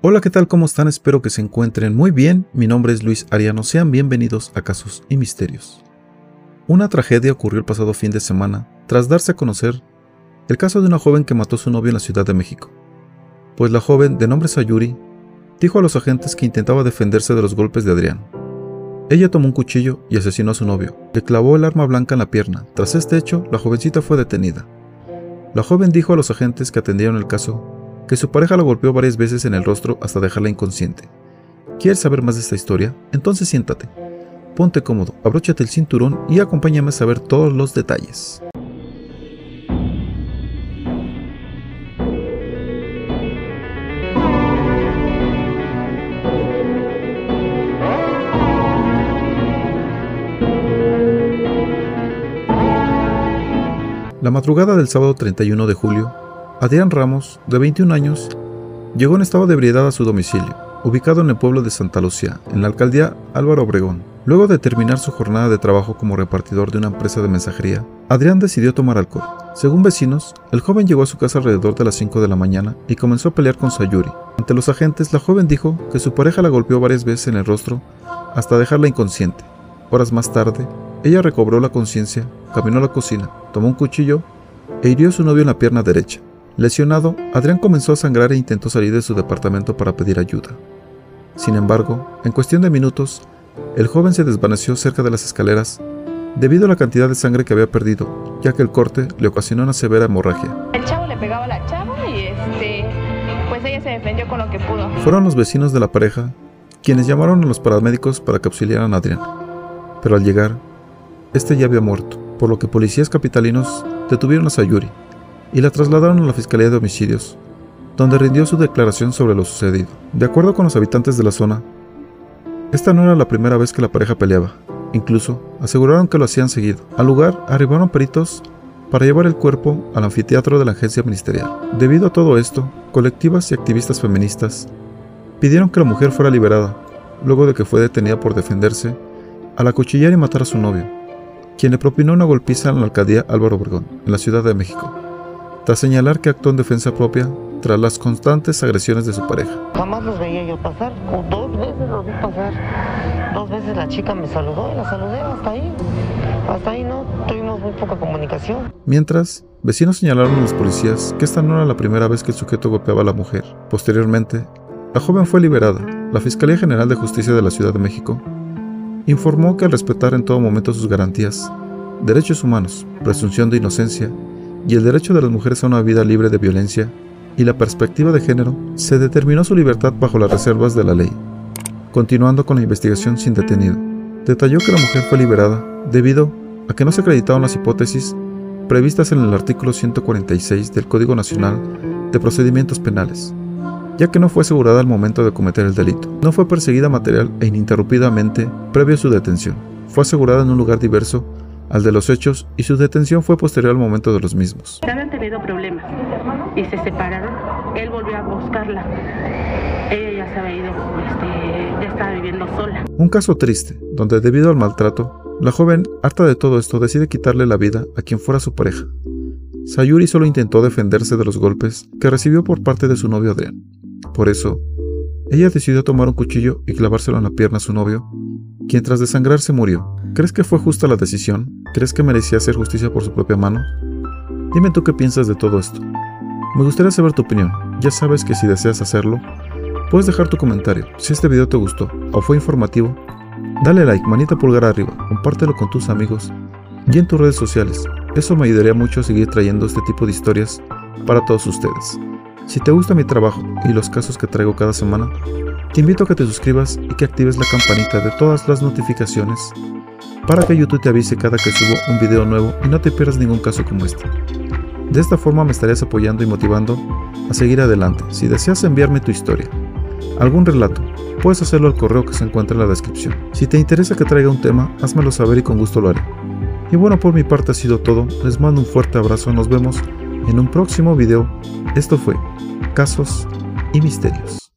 Hola, ¿qué tal? ¿Cómo están? Espero que se encuentren muy bien. Mi nombre es Luis Ariano. Sean bienvenidos a Casos y Misterios. Una tragedia ocurrió el pasado fin de semana tras darse a conocer el caso de una joven que mató a su novio en la Ciudad de México. Pues la joven, de nombre Sayuri, dijo a los agentes que intentaba defenderse de los golpes de Adrián. Ella tomó un cuchillo y asesinó a su novio. Le clavó el arma blanca en la pierna. Tras este hecho, la jovencita fue detenida. La joven dijo a los agentes que atendieron el caso que su pareja la golpeó varias veces en el rostro hasta dejarla inconsciente. ¿Quieres saber más de esta historia? Entonces siéntate. Ponte cómodo, abróchate el cinturón y acompáñame a saber todos los detalles. La madrugada del sábado 31 de julio, Adrián Ramos, de 21 años, llegó en estado de ebriedad a su domicilio, ubicado en el pueblo de Santa Lucía, en la alcaldía Álvaro Obregón. Luego de terminar su jornada de trabajo como repartidor de una empresa de mensajería, Adrián decidió tomar alcohol. Según vecinos, el joven llegó a su casa alrededor de las 5 de la mañana y comenzó a pelear con Sayuri. Ante los agentes, la joven dijo que su pareja la golpeó varias veces en el rostro hasta dejarla inconsciente. Horas más tarde, ella recobró la conciencia, caminó a la cocina, tomó un cuchillo e hirió a su novio en la pierna derecha. Lesionado, Adrián comenzó a sangrar e intentó salir de su departamento para pedir ayuda. Sin embargo, en cuestión de minutos, el joven se desvaneció cerca de las escaleras debido a la cantidad de sangre que había perdido, ya que el corte le ocasionó una severa hemorragia. El chavo le pegaba a la chava y este, pues ella se defendió con lo que pudo. Fueron los vecinos de la pareja quienes llamaron a los paramédicos para que auxiliaran a Adrián. Pero al llegar, este ya había muerto, por lo que policías capitalinos detuvieron a Sayuri, y la trasladaron a la Fiscalía de Homicidios, donde rindió su declaración sobre lo sucedido. De acuerdo con los habitantes de la zona, esta no era la primera vez que la pareja peleaba. Incluso aseguraron que lo hacían seguido. Al lugar arribaron peritos para llevar el cuerpo al anfiteatro de la agencia ministerial. Debido a todo esto, colectivas y activistas feministas pidieron que la mujer fuera liberada, luego de que fue detenida por defenderse al acuchillar y matar a su novio, quien le propinó una golpiza en la alcaldía Álvaro Obregón, en la Ciudad de México tras señalar que actuó en defensa propia tras las constantes agresiones de su pareja. Jamás los veía yo pasar, dos veces los vi pasar. Dos veces la chica me saludó y la saludé hasta ahí. Hasta ahí no tuvimos muy poca comunicación. Mientras, vecinos señalaron a los policías que esta no era la primera vez que el sujeto golpeaba a la mujer. Posteriormente, la joven fue liberada. La Fiscalía General de Justicia de la Ciudad de México informó que al respetar en todo momento sus garantías, derechos humanos, presunción de inocencia y el derecho de las mujeres a una vida libre de violencia y la perspectiva de género, se determinó su libertad bajo las reservas de la ley, continuando con la investigación sin detenido. Detalló que la mujer fue liberada debido a que no se acreditaron las hipótesis previstas en el artículo 146 del Código Nacional de Procedimientos Penales, ya que no fue asegurada al momento de cometer el delito. No fue perseguida material e ininterrumpidamente previo a su detención. Fue asegurada en un lugar diverso al de los hechos y su detención fue posterior al momento de los mismos. Habían tenido problemas y se separaron. Él volvió a buscarla. Ella ya se había ido, este, ya estaba viviendo sola. Un caso triste, donde debido al maltrato, la joven, harta de todo esto, decide quitarle la vida a quien fuera su pareja. Sayuri solo intentó defenderse de los golpes que recibió por parte de su novio Adrián. Por eso, ella decidió tomar un cuchillo y clavárselo en la pierna a su novio, quien tras desangrarse murió. ¿Crees que fue justa la decisión? ¿Crees que merecía hacer justicia por su propia mano? Dime tú qué piensas de todo esto. Me gustaría saber tu opinión. Ya sabes que si deseas hacerlo, puedes dejar tu comentario. Si este video te gustó o fue informativo, dale like, manita pulgar arriba, compártelo con tus amigos y en tus redes sociales. Eso me ayudaría mucho a seguir trayendo este tipo de historias para todos ustedes. Si te gusta mi trabajo y los casos que traigo cada semana, te invito a que te suscribas y que actives la campanita de todas las notificaciones para que YouTube te avise cada que subo un video nuevo y no te pierdas ningún caso como este. De esta forma me estarías apoyando y motivando a seguir adelante. Si deseas enviarme tu historia, algún relato, puedes hacerlo al correo que se encuentra en la descripción. Si te interesa que traiga un tema, házmelo saber y con gusto lo haré. Y bueno, por mi parte ha sido todo. Les mando un fuerte abrazo. Nos vemos en un próximo video. Esto fue Casos y Misterios.